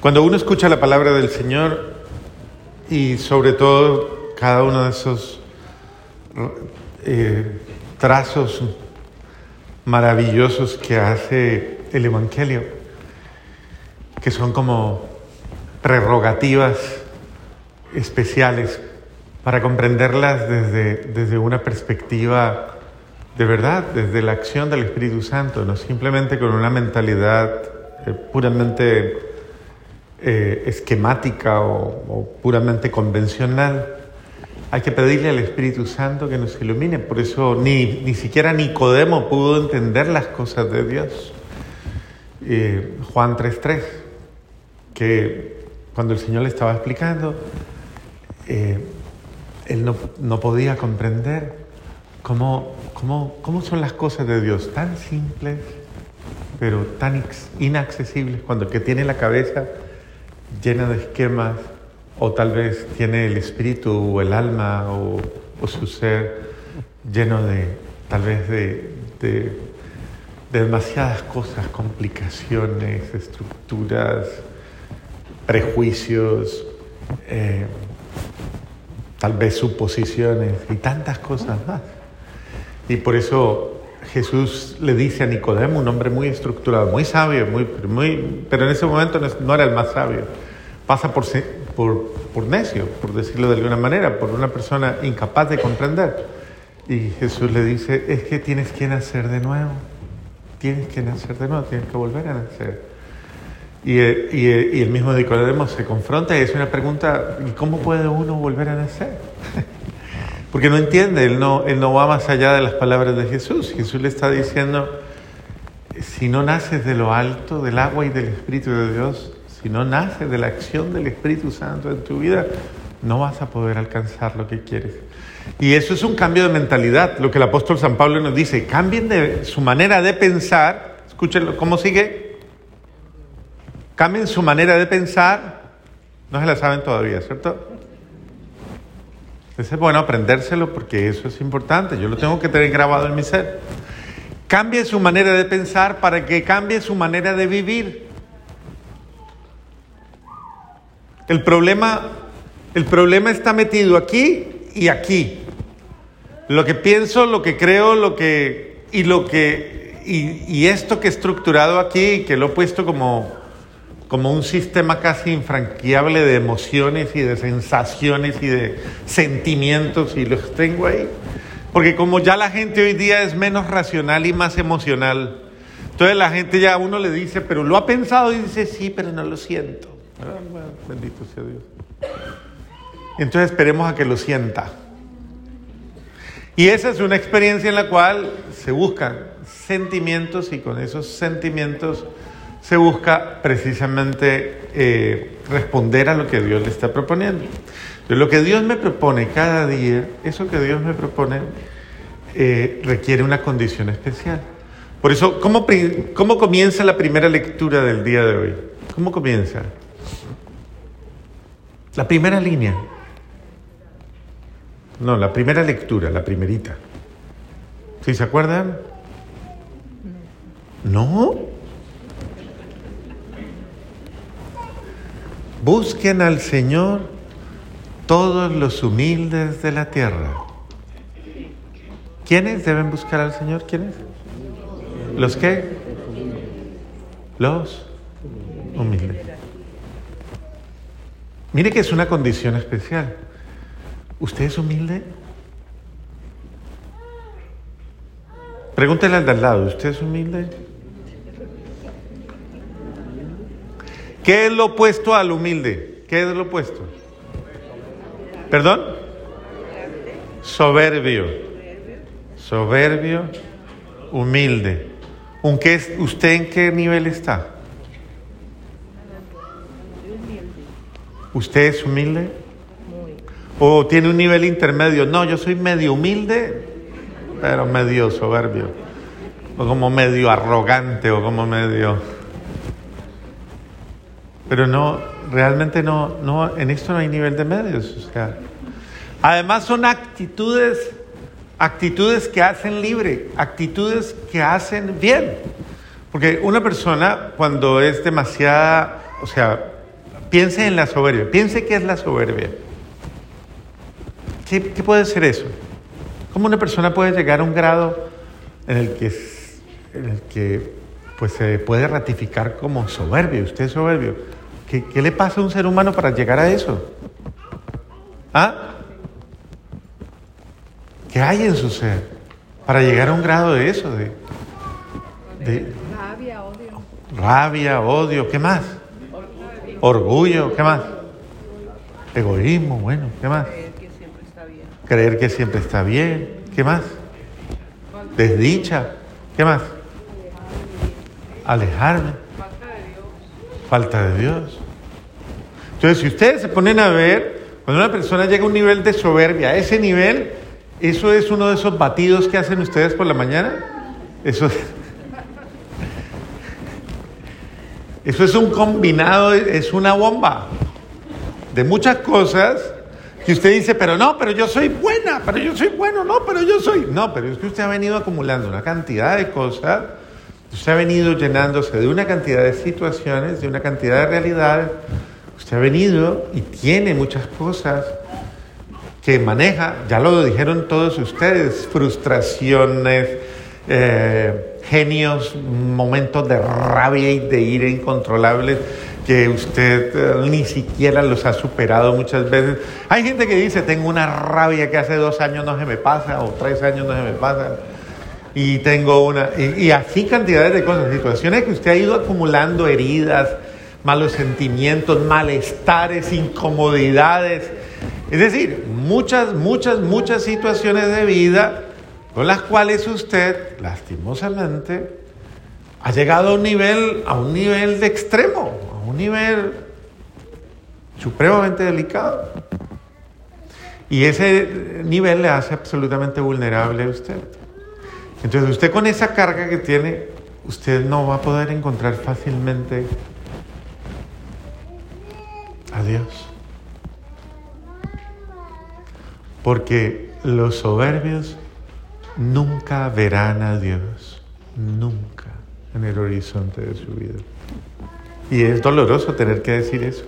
Cuando uno escucha la palabra del Señor y sobre todo cada uno de esos eh, trazos maravillosos que hace el Evangelio, que son como prerrogativas especiales para comprenderlas desde, desde una perspectiva de verdad, desde la acción del Espíritu Santo, no simplemente con una mentalidad eh, puramente eh, esquemática o, puramente convencional. Hay que pedirle al Espíritu Santo que nos ilumine. Por eso ni, ni siquiera Nicodemo pudo entender las cosas de Dios. Eh, Juan 3.3, que cuando el Señor le estaba explicando, él no, no podía comprender ¿Cómo, cómo, son las cosas de Dios? Tan simples, pero tan inaccesibles cuando el que tiene la cabeza llena de esquemas o tal vez tiene el espíritu o el alma o, su ser lleno de tal vez de, de, demasiadas cosas, complicaciones, estructuras, prejuicios, eh, tal vez suposiciones y tantas cosas más. Y por eso Jesús le dice a Nicodemo, un hombre muy estructurado, muy sabio, muy, muy, pero en ese momento no era el más sabio. Pasa por, por, por necio, por decirlo de alguna manera, por una persona incapaz de comprender. Y Jesús le dice, es que tienes que nacer de nuevo. Tienes que nacer de nuevo, tienes que volver a nacer. Y, y, y el mismo Nicodemo se confronta y es una pregunta, ¿y cómo puede uno volver a nacer? Porque no entiende, él no, él no va más allá de las palabras de Jesús. Jesús le está diciendo, si no naces de lo alto, del agua y del Espíritu de Dios, si no naces de la acción del Espíritu Santo en tu vida, no vas a poder alcanzar lo que quieres. Y eso es un cambio de mentalidad, lo que el apóstol San Pablo nos dice, cambien de su manera de pensar, escúchenlo, ¿cómo sigue? Cambien su manera de pensar, no se la saben todavía, ¿cierto? Es bueno aprendérselo porque eso es importante. Yo lo tengo que tener grabado en mi ser. Cambie su manera de pensar para que cambie su manera de vivir. El problema, el problema está metido aquí y aquí. Lo que pienso, lo que creo, lo que y lo que y, y esto que he estructurado aquí, que lo he puesto como como un sistema casi infranqueable de emociones y de sensaciones y de sentimientos y los tengo ahí. Porque como ya la gente hoy día es menos racional y más emocional, entonces la gente ya a uno le dice, pero lo ha pensado y dice, sí, pero no lo siento. bendito sea Dios. Entonces esperemos a que lo sienta. Y esa es una experiencia en la cual se buscan sentimientos y con esos sentimientos se busca precisamente eh, responder a lo que Dios le está proponiendo. lo que Dios me propone cada día, eso que Dios me propone, eh, requiere una condición especial. Por eso, ¿cómo, ¿cómo comienza la primera lectura del día de hoy? ¿Cómo comienza? La primera línea. No, la primera lectura, la primerita. ¿Sí se acuerdan? No. Busquen al Señor todos los humildes de la tierra. ¿Quiénes deben buscar al Señor? ¿Quiénes? ¿Los qué? Los humildes. Mire que es una condición especial. ¿Usted es humilde? Pregúntele al de al lado, ¿usted es humilde? ¿Qué es lo opuesto al humilde? ¿Qué es lo opuesto? ¿Perdón? Soberbio. Soberbio, humilde. ¿Usted en qué nivel está? ¿Usted es humilde? ¿O tiene un nivel intermedio? No, yo soy medio humilde, pero medio soberbio. O como medio arrogante, o como medio... Pero no, realmente no, no, en esto no hay nivel de medios. O sea, además son actitudes, actitudes que hacen libre, actitudes que hacen bien. Porque una persona cuando es demasiada, o sea, Piense en la soberbia. Piense qué es la soberbia. ¿Qué, puede ser eso? ¿Cómo una persona puede llegar a un grado en el que, en el que pues, se puede ratificar como soberbio? Usted es soberbio. ¿Qué, ¿Qué le pasa a un ser humano para llegar a eso? ¿Ah? ¿Qué hay en su ser para llegar a un grado de eso? De, de Rabia, odio. rabia, odio, ¿qué más? Orgullo, ¿qué más? Egoísmo, bueno, ¿qué más? Creer que siempre está bien. Creer que siempre está bien, ¿qué más? Desdicha, ¿qué más? Alejarme, Falta de Dios. Entonces, si ustedes se ponen a ver, cuando una persona llega a un nivel de soberbia, a ese nivel, eso es uno de esos batidos que hacen ustedes por la mañana. Eso es, eso es un combinado, es una bomba de muchas cosas que usted dice, pero no, pero yo soy buena, pero yo soy bueno, no, pero yo soy. No, pero es que usted ha venido acumulando una cantidad de cosas, usted ha venido llenándose de una cantidad de situaciones, de una cantidad de realidades, usted ha venido y tiene muchas cosas que maneja, ya lo dijeron todos ustedes, frustraciones, eh, genios, momentos de rabia y de ira incontrolables que usted eh, ni siquiera los ha superado muchas veces. Hay gente que dice, tengo una rabia que hace dos años no se me pasa o tres años no se me pasa. Y tengo una... Y, así cantidades de cosas, situaciones que usted ha ido acumulando, heridas, malos sentimientos, malestares, incomodidades. Es decir, muchas, muchas, muchas situaciones de vida con las cuales usted, lastimosamente, ha llegado a un nivel, a un nivel de extremo, a un nivel supremamente delicado. Y ese nivel le hace absolutamente vulnerable a usted. Entonces usted con esa carga que tiene, usted no va a poder encontrar fácilmente a Dios. Porque los soberbios nunca verán a Dios, nunca en el horizonte de su vida. Y es doloroso tener que decir eso,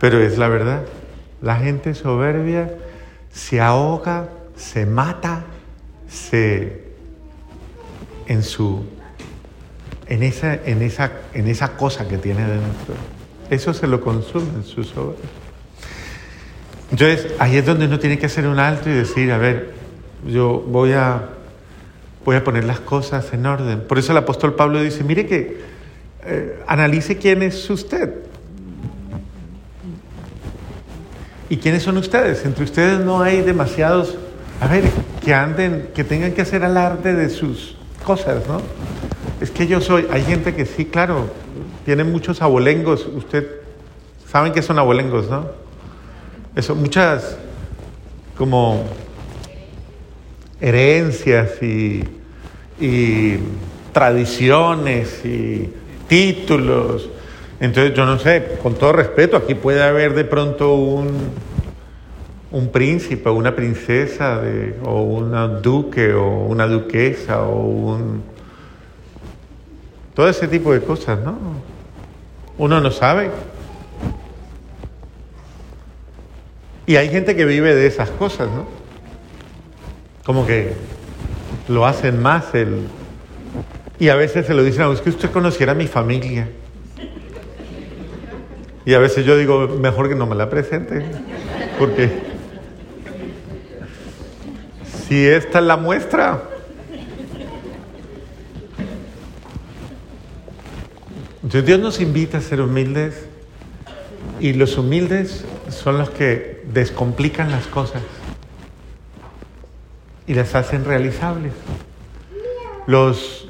pero es la verdad. La gente soberbia se ahoga, se mata, se en su en esa en esa en esa cosa que tiene dentro. Eso se lo consume en su soberbia. Entonces, ahí es donde uno tiene que hacer un alto y decir, a ver, yo voy a, voy a poner las cosas en orden. Por eso el apóstol Pablo dice, mire que eh, analice quién es usted. ¿Y quiénes son ustedes? Entre ustedes no hay demasiados, a ver, que anden, que tengan que hacer alarde de sus cosas, ¿no? Es que yo soy, hay gente que sí, claro, tiene muchos abolengos. Usted, saben que son abolengos, ¿no? Eso, muchas como herencias y, y tradiciones y títulos. Entonces, yo no sé, con todo respeto, aquí puede haber de pronto un, un príncipe o una princesa de, o un duque o una duquesa o un... Todo ese tipo de cosas, ¿no? Uno no sabe. Y hay gente que vive de esas cosas, ¿no? Como que lo hacen más el... Y a veces se lo dicen, a es que usted conociera a mi familia. Y a veces yo digo, mejor que no me la presente, porque si esta es la muestra, Dios nos invita a ser humildes y los humildes son los que descomplican las cosas y las hacen realizables. Los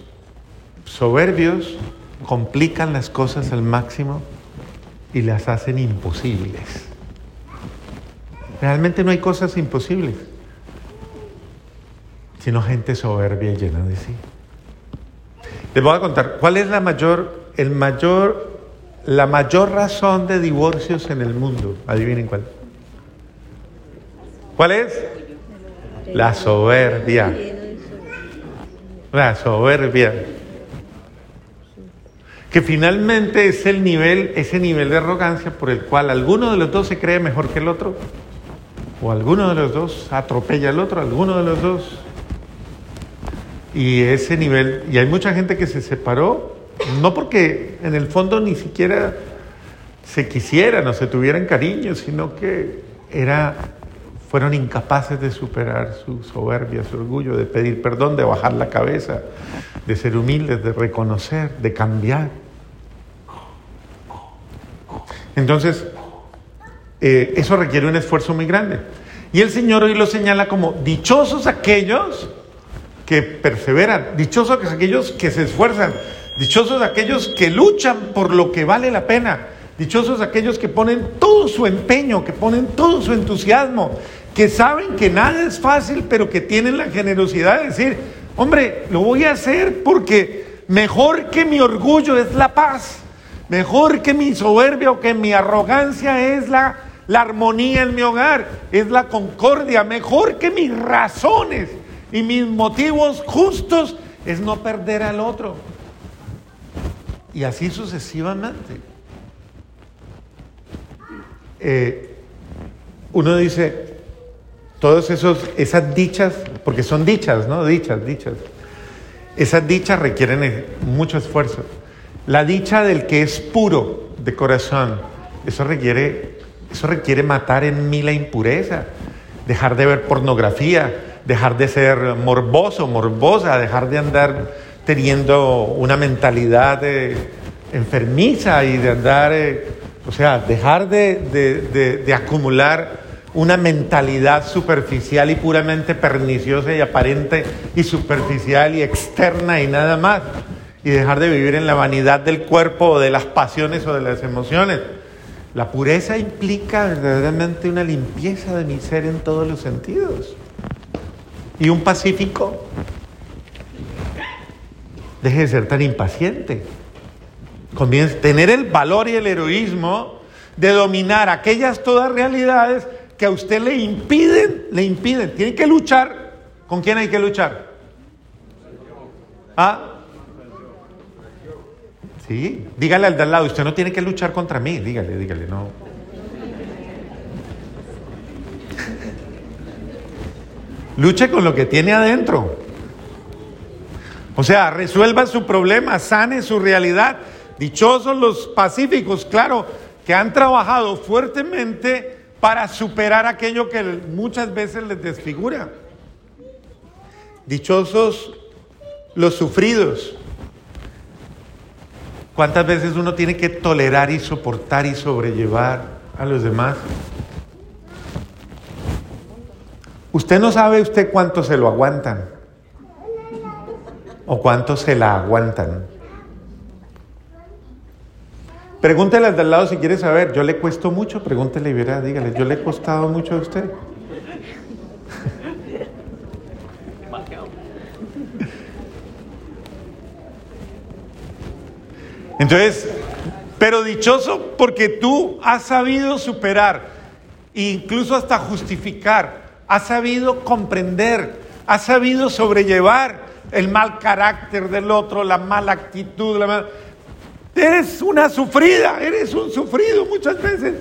soberbios complican las cosas al máximo y las hacen imposibles. Realmente no hay cosas imposibles, sino gente soberbia y llena de sí. Les voy a contar cuál es la mayor, el mayor, la mayor razón de divorcios en el mundo. Adivinen cuál. ¿Cuál es? La soberbia. La soberbia. que finalmente es el nivel, ese nivel de arrogancia por el cual alguno de los dos se cree mejor que el otro, o alguno de los dos atropella al otro, alguno de los dos. Y ese nivel, y hay mucha gente que se separó, no porque en el fondo ni siquiera se quisieran o se tuvieran cariño, sino que era, fueron incapaces de superar su soberbia, su orgullo, de pedir perdón, de bajar la cabeza, de ser humildes, de reconocer, de cambiar. Entonces, eh, eso requiere un esfuerzo muy grande. Y el Señor hoy lo señala como dichosos aquellos que perseveran, dichosos aquellos que se esfuerzan, dichosos aquellos que luchan por lo que vale la pena, dichosos aquellos que ponen todo su empeño, que ponen todo su entusiasmo, que saben que nada es fácil, pero que tienen la generosidad de decir, hombre, lo voy a hacer porque mejor que mi orgullo es la paz, mejor que mi soberbia o que mi arrogancia es la la armonía en mi hogar, es la concordia. Mejor que mis razones y mis motivos justos es no perder al otro. Y así sucesivamente. Eh, uno dice, todas esas dichas, porque son dichas, ¿no? Dichas, dichas. Esas dichas requieren mucho esfuerzo. La dicha del que es puro de corazón, eso requiere eso requiere matar en mí la impureza, dejar de ver pornografía, dejar de ser morboso, morbosa, dejar de andar teniendo una mentalidad enfermiza y de andar, eh, o sea, dejar de, de acumular una mentalidad superficial y puramente perniciosa y aparente y superficial y externa y nada más. Y dejar de vivir en la vanidad del cuerpo o de las pasiones o de las emociones. La pureza implica verdaderamente una limpieza de mi ser en todos los sentidos. Y un pacífico, deje de ser tan impaciente. Comienza a tener el valor y el heroísmo de dominar aquellas todas realidades que a usted le impiden, le impiden. Tiene que luchar. ¿Con quién hay que luchar? ¿Ah? Sí, dígale al de al lado, usted no tiene que luchar contra mí, dígale, dígale, no. Luche con lo que tiene adentro. O sea, resuelva su problema, sane su realidad. Dichosos los pacíficos, claro, que han trabajado fuertemente para superar aquello que muchas veces les desfigura. Dichosos los sufridos, ¿Cuántas veces uno tiene que tolerar y soportar y sobrellevar a los demás? Usted no sabe usted cuánto se lo aguantan o cuánto se la aguantan. Pregúntele al de al lado si quiere saber. Yo le cuesto mucho, pregúntele y verá, dígale, yo le he costado mucho a usted. Entonces, pero dichoso porque tú has sabido superar, incluso hasta justificar, has sabido comprender, has sabido sobrellevar el mal carácter del otro, la mala actitud, la Eres una sufrida, eres un sufrido muchas veces.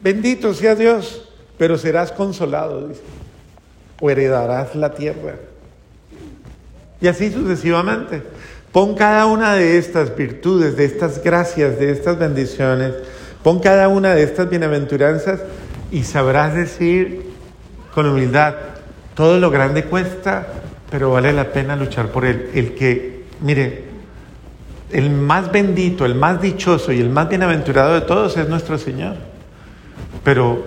Bendito sea Dios, pero serás consolado, dice. O heredarás la tierra. Y así sucesivamente. Pon cada una de estas virtudes, de estas gracias, de estas bendiciones, pon cada una de estas bienaventuranzas y sabrás decir con humildad, todo lo grande cuesta, pero vale la pena luchar por él. El que, mire, el más bendito, el más dichoso y el más bienaventurado de todos es nuestro Señor. Pero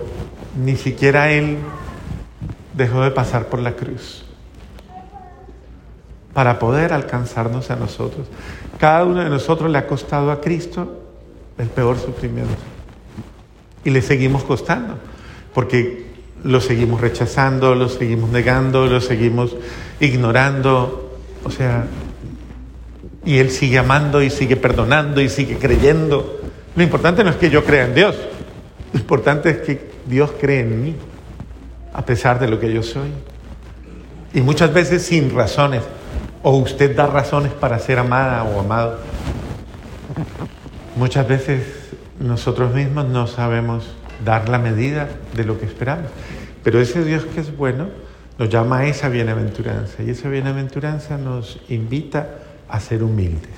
ni siquiera Él dejó de pasar por la cruz para poder alcanzarnos a nosotros. Cada uno de nosotros le ha costado a Cristo el peor sufrimiento. Y le seguimos costando, porque lo seguimos rechazando, lo seguimos negando, lo seguimos ignorando. O sea, y Él sigue amando y sigue perdonando y sigue creyendo. Lo importante no es que yo crea en Dios, lo importante es que Dios cree en mí, a pesar de lo que yo soy. Y muchas veces sin razones. O usted da razones para ser amada o amado. Muchas veces nosotros mismos no sabemos dar la medida de lo que esperamos, pero ese Dios que es bueno nos llama a esa bienaventuranza y esa bienaventuranza nos invita a ser humildes.